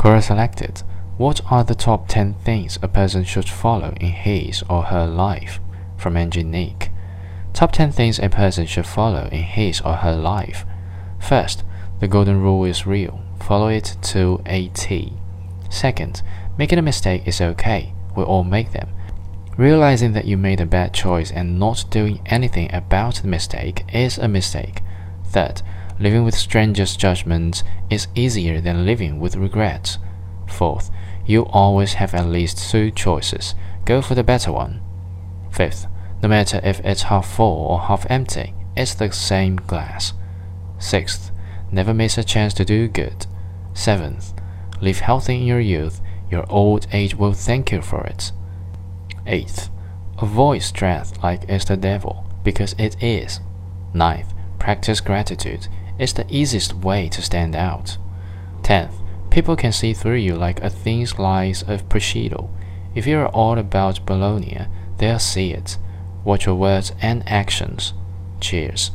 Quora selected. What are the top 10 things a person should follow in his or her life? From Engine Nick. Top 10 things a person should follow in his or her life. First, the golden rule is real. Follow it to a T. Second, making a mistake is okay. We all make them. Realizing that you made a bad choice and not doing anything about the mistake is a mistake. Third, living with strangers' judgments is easier than living with regrets. Fourth, you always have at least two choices. Go for the better one. Fifth, no matter if it's half full or half empty, it's the same glass. Sixth, never miss a chance to do good. Seventh, live healthy in your youth, your old age will thank you for it. Eighth, avoid stress like it's the devil, because it is. Ninth, practice gratitude. It's the easiest way to stand out. Tenth, people can see through you like a thin slice of prosciutto. If you're all about Bologna, they'll see it. Watch your words and actions. Cheers.